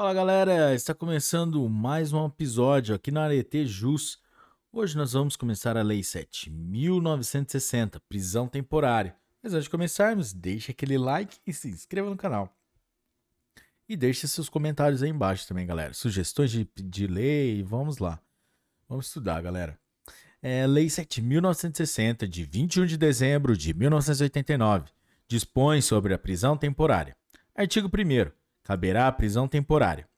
Fala galera, está começando mais um episódio aqui na Arete Jus. Hoje nós vamos começar a Lei 7.960, prisão temporária. Mas antes de começarmos, deixe aquele like e se inscreva no canal. E deixe seus comentários aí embaixo também, galera. Sugestões de, de lei, vamos lá. Vamos estudar, galera. É, lei 7.960, de 21 de dezembro de 1989, dispõe sobre a prisão temporária. Artigo 1 caberá a prisão temporária.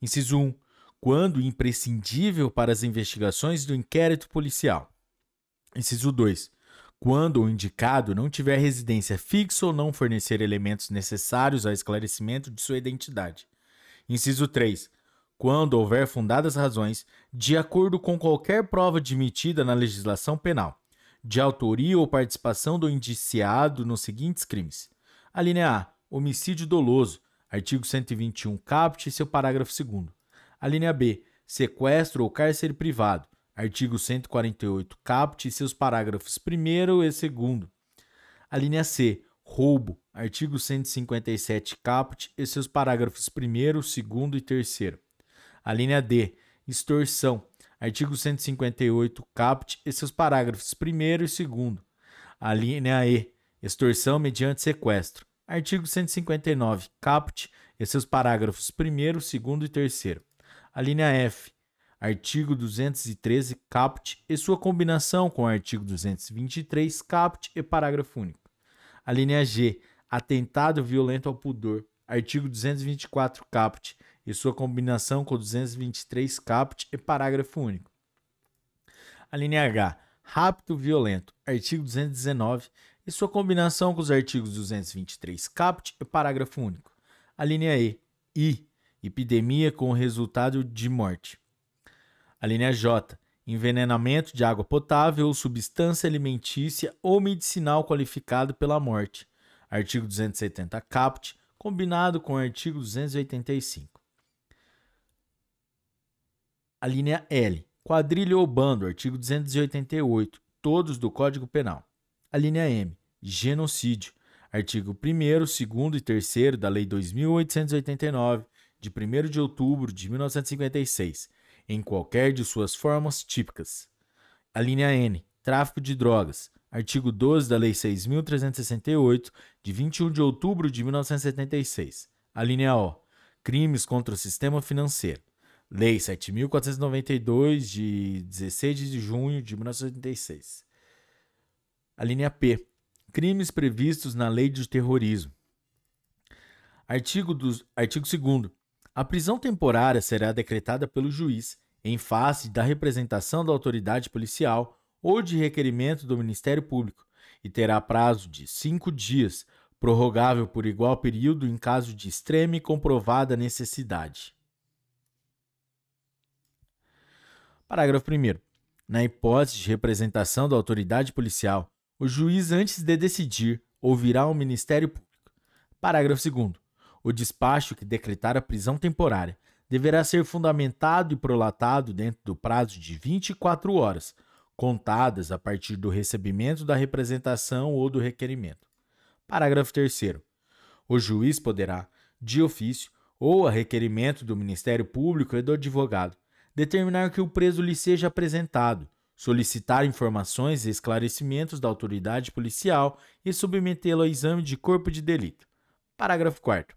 Inciso 1. Quando imprescindível para as investigações do inquérito policial. Inciso 2. Quando o indicado não tiver residência fixa ou não fornecer elementos necessários ao esclarecimento de sua identidade. Inciso 3. Quando houver fundadas razões, de acordo com qualquer prova admitida na legislação penal, de autoria ou participação do indiciado nos seguintes crimes: a linha A, homicídio doloso, Artigo 121, caput e seu parágrafo 2 A linha B, sequestro ou cárcere privado. Artigo 148, caput e seus parágrafos 1 e 2 A linha C, roubo. Artigo 157, caput e seus parágrafos 1 2 e 3 A linha D, extorsão. Artigo 158, caput e seus parágrafos 1 e 2 A linha E, extorsão mediante sequestro. Artigo 159, caput e seus parágrafos 1 2 e 3 A linha F. Artigo 213, caput e sua combinação com o artigo 223, caput e parágrafo único. A linha G. Atentado violento ao pudor. Artigo 224, caput e sua combinação com o 223, caput e parágrafo único. A linha H. Rapto violento. Artigo 219 e sua combinação com os artigos 223 caput e parágrafo único. A linha E, I, epidemia com resultado de morte. A linha J, envenenamento de água potável ou substância alimentícia ou medicinal qualificado pela morte. Artigo 270 caput, combinado com o artigo 285. A linha L, quadrilha ou bando, artigo 288, todos do Código Penal. A linha M, genocídio. Artigo 1, 2 e 3 da Lei 2889, de 1 de outubro de 1956, em qualquer de suas formas típicas. A linha N, tráfico de drogas. Artigo 12 da Lei 6.368, de 21 de outubro de 1976. A linha O, crimes contra o sistema financeiro. Lei 7.492, de 16 de junho de 1986. A linha P, crimes previstos na Lei de Terrorismo. Artigo, dos, artigo 2. A prisão temporária será decretada pelo juiz em face da representação da autoridade policial ou de requerimento do Ministério Público e terá prazo de cinco dias, prorrogável por igual período em caso de extrema e comprovada necessidade. Parágrafo 1. Na hipótese de representação da autoridade policial, o juiz, antes de decidir, ouvirá o Ministério Público. Parágrafo 2. O despacho que decretar a prisão temporária deverá ser fundamentado e prolatado dentro do prazo de 24 horas, contadas a partir do recebimento da representação ou do requerimento. Parágrafo 3. O juiz poderá, de ofício ou a requerimento do Ministério Público e do advogado, determinar que o preso lhe seja apresentado solicitar informações e esclarecimentos da autoridade policial e submetê-lo a exame de corpo de delito. Parágrafo 4.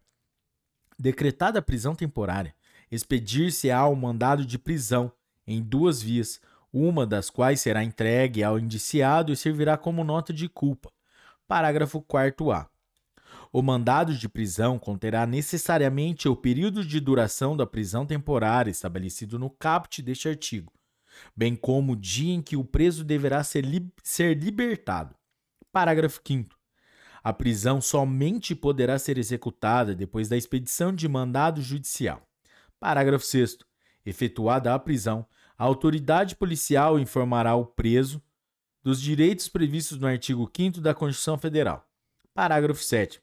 Decretada a prisão temporária, expedir-se-á o mandado de prisão em duas vias, uma das quais será entregue ao indiciado e servirá como nota de culpa. Parágrafo 4a. O mandado de prisão conterá necessariamente o período de duração da prisão temporária estabelecido no caput deste artigo, bem como o dia em que o preso deverá ser, li ser libertado. Parágrafo 5. A prisão somente poderá ser executada depois da expedição de mandado judicial. Parágrafo 6. Efetuada a prisão, a autoridade policial informará o preso dos direitos previstos no artigo 5 da Constituição Federal. Parágrafo 7.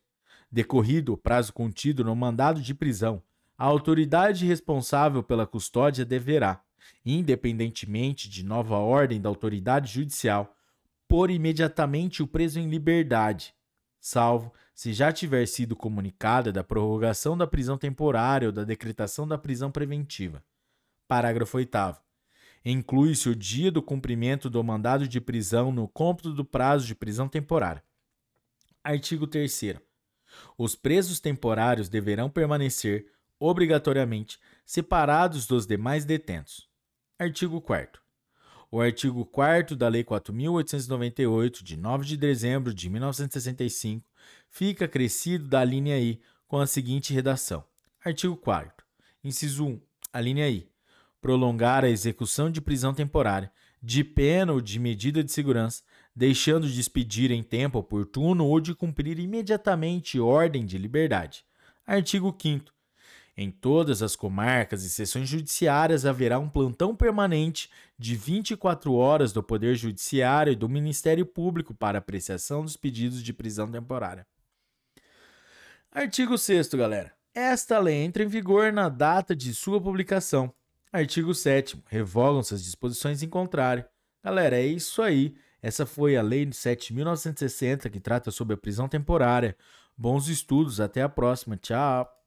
Decorrido o prazo contido no mandado de prisão, a autoridade responsável pela custódia deverá, independentemente de nova ordem da autoridade judicial, pôr imediatamente o preso em liberdade, salvo se já tiver sido comunicada da prorrogação da prisão temporária ou da decretação da prisão preventiva. Parágrafo 8. Inclui-se o dia do cumprimento do mandado de prisão no cômputo do prazo de prisão temporária. Artigo 3. Os presos temporários deverão permanecer, obrigatoriamente, separados dos demais detentos. Artigo 4. O artigo 4 da Lei 4.898, de 9 de dezembro de 1965, fica acrescido da linha I com a seguinte redação: Artigo 4. Inciso 1. A linha I. Prolongar a execução de prisão temporária, de pena ou de medida de segurança, deixando de expedir em tempo oportuno ou de cumprir imediatamente ordem de liberdade. Artigo 5. Em todas as comarcas e seções judiciárias haverá um plantão permanente de 24 horas do Poder Judiciário e do Ministério Público para apreciação dos pedidos de prisão temporária. Artigo 6, galera. Esta lei entra em vigor na data de sua publicação. Artigo 7. Revogam-se as disposições em contrário. Galera, é isso aí. Essa foi a Lei 7.960 que trata sobre a prisão temporária. Bons estudos, até a próxima. Tchau.